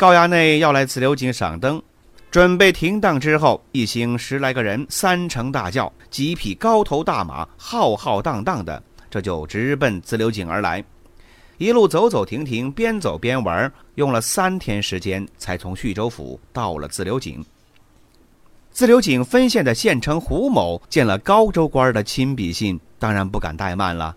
高衙内要来自流井赏灯，准备停当之后，一行十来个人，三乘大轿，几匹高头大马，浩浩荡荡的，这就直奔自流井而来。一路走走停停，边走边玩，用了三天时间，才从叙州府到了自流井。自流井分县的县丞胡某见了高州官的亲笔信，当然不敢怠慢了。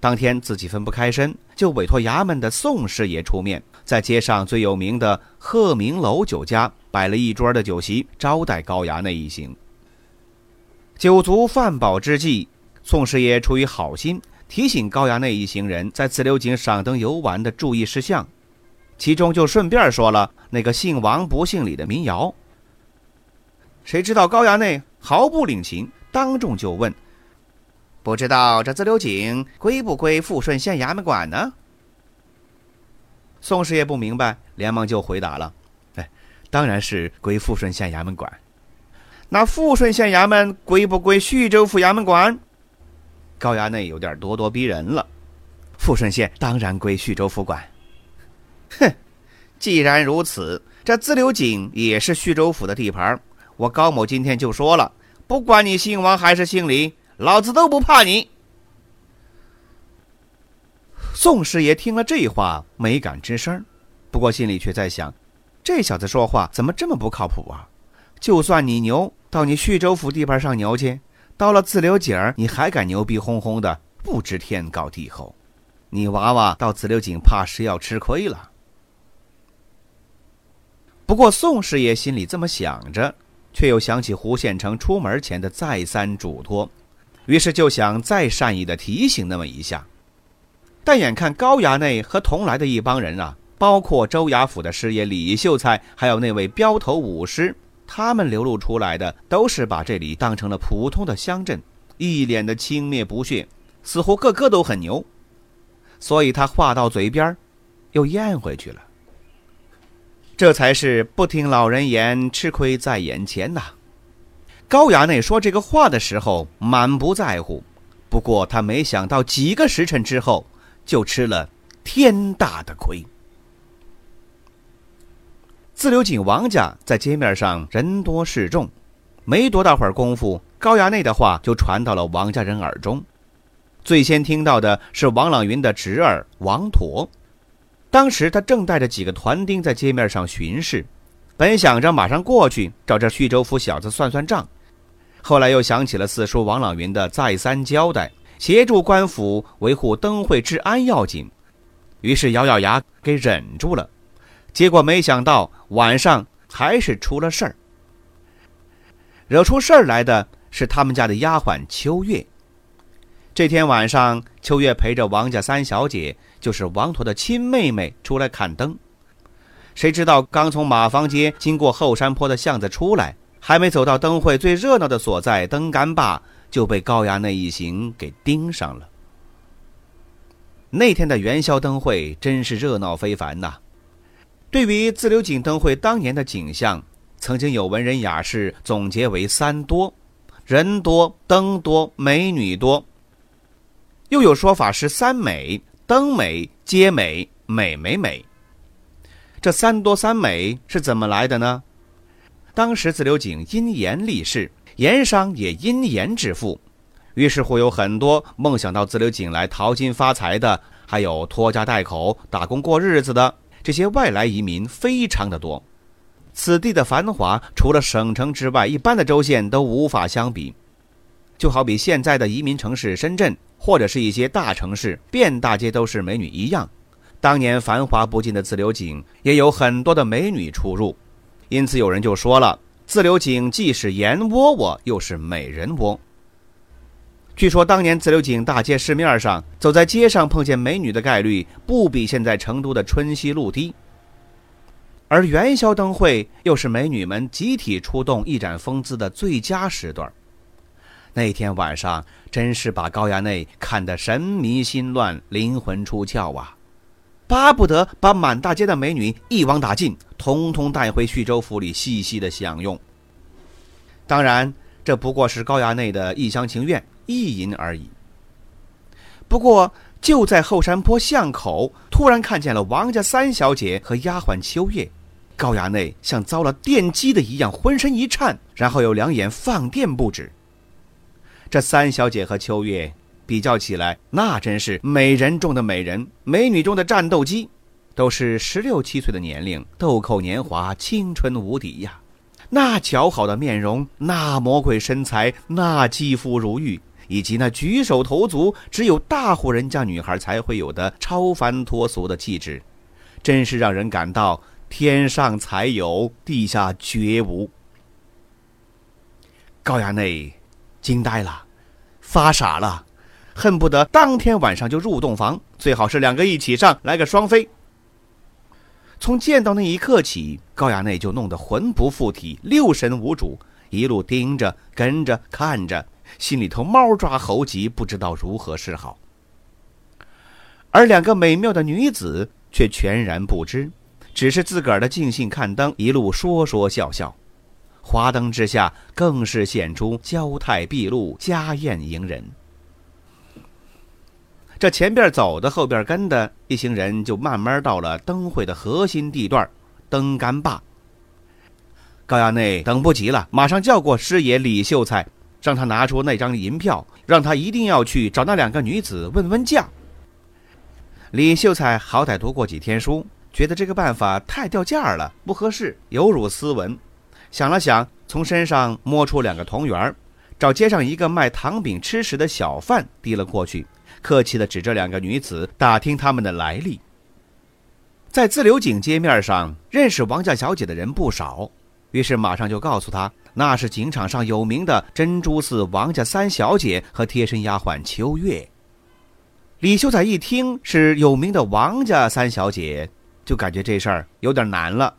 当天自己分不开身，就委托衙门的宋师爷出面。在街上最有名的鹤鸣楼酒家摆了一桌的酒席，招待高衙内一行。酒足饭饱之际，宋师爷出于好心，提醒高衙内一行人在自流井赏灯游玩的注意事项，其中就顺便说了那个姓王不姓李的民谣。谁知道高衙内毫不领情，当众就问：“不知道这自流井归不归富顺县衙门管呢？”宋师爷不明白，连忙就回答了：“哎，当然是归富顺县衙门管。那富顺县衙门归不归徐州府衙门管？”高衙内有点咄咄逼人了：“富顺县当然归徐州府管。”哼，既然如此，这自流井也是徐州府的地盘。我高某今天就说了，不管你姓王还是姓李，老子都不怕你。宋师爷听了这话，没敢吱声，不过心里却在想：这小子说话怎么这么不靠谱啊？就算你牛，到你徐州府地盘上牛去，到了自流井，你还敢牛逼哄哄的，不知天高地厚。你娃娃到自流井，怕是要吃亏了。不过宋师爷心里这么想着，却又想起胡县城出门前的再三嘱托，于是就想再善意的提醒那么一下。但眼看高衙内和同来的一帮人啊，包括州衙府的师爷李秀才，还有那位镖头武师，他们流露出来的都是把这里当成了普通的乡镇，一脸的轻蔑不屑，似乎个个都很牛。所以他话到嘴边，又咽回去了。这才是不听老人言，吃亏在眼前呐。高衙内说这个话的时候满不在乎，不过他没想到几个时辰之后。就吃了天大的亏。自流井王家在街面上人多势众，没多大会儿功夫，高衙内的话就传到了王家人耳中。最先听到的是王朗云的侄儿王妥，当时他正带着几个团丁在街面上巡视，本想着马上过去找这徐州府小子算算账，后来又想起了四叔王朗云的再三交代。协助官府维护灯会治安要紧，于是咬咬牙给忍住了。结果没想到晚上还是出了事儿。惹出事儿来的是他们家的丫鬟秋月。这天晚上，秋月陪着王家三小姐，就是王陀的亲妹妹，出来看灯。谁知道刚从马房街经过后山坡的巷子出来，还没走到灯会最热闹的所在灯杆坝。就被高衙内一行给盯上了。那天的元宵灯会真是热闹非凡呐！对于自流井灯会当年的景象，曾经有文人雅士总结为三多：人多、灯多、美女多。又有说法是三美：灯美、街美、美美美。这三多三美是怎么来的呢？当时自流井因盐立市。盐商也因盐致富，于是乎有很多梦想到自流井来淘金发财的，还有拖家带口打工过日子的这些外来移民非常的多。此地的繁华，除了省城之外，一般的州县都无法相比。就好比现在的移民城市深圳，或者是一些大城市，遍大街都是美女一样。当年繁华不尽的自流井，也有很多的美女出入。因此有人就说了。自流井既是盐窝窝，又是美人窝。据说当年自流井大街市面上，走在街上碰见美女的概率，不比现在成都的春熙路低。而元宵灯会又是美女们集体出动、一展风姿的最佳时段。那天晚上真是把高衙内看得神迷心乱、灵魂出窍啊！巴不得把满大街的美女一网打尽，通通带回徐州府里细细的享用。当然，这不过是高衙内的一厢情愿、意淫而已。不过，就在后山坡巷口，突然看见了王家三小姐和丫鬟秋月。高衙内像遭了电击的一样，浑身一颤，然后有两眼放电不止。这三小姐和秋月比较起来，那真是美人中的美人，美女中的战斗机，都是十六七岁的年龄，豆蔻年华，青春无敌呀！那姣好的面容，那魔鬼身材，那肌肤如玉，以及那举手投足只有大户人家女孩才会有的超凡脱俗的气质，真是让人感到。天上才有，地下绝无。高衙内惊呆了，发傻了，恨不得当天晚上就入洞房，最好是两个一起上来个双飞。从见到那一刻起，高衙内就弄得魂不附体，六神无主，一路盯着、跟着、看着，心里头猫抓猴急，不知道如何是好。而两个美妙的女子却全然不知。只是自个儿的尽兴看灯，一路说说笑笑，华灯之下更是显出娇态毕露，家宴迎人。这前边走的，后边跟的一行人就慢慢到了灯会的核心地段——灯杆坝。高衙内等不及了，马上叫过师爷李秀才，让他拿出那张银票，让他一定要去找那两个女子问问价。李秀才好歹读过几天书。觉得这个办法太掉价了，不合适，有辱斯文。想了想，从身上摸出两个铜元，找街上一个卖糖饼吃食的小贩递了过去，客气地指着两个女子，打听他们的来历。在自流井街面上认识王家小姐的人不少，于是马上就告诉他，那是井场上有名的珍珠寺王家三小姐和贴身丫鬟秋月。李秀才一听是有名的王家三小姐。就感觉这事儿有点难了。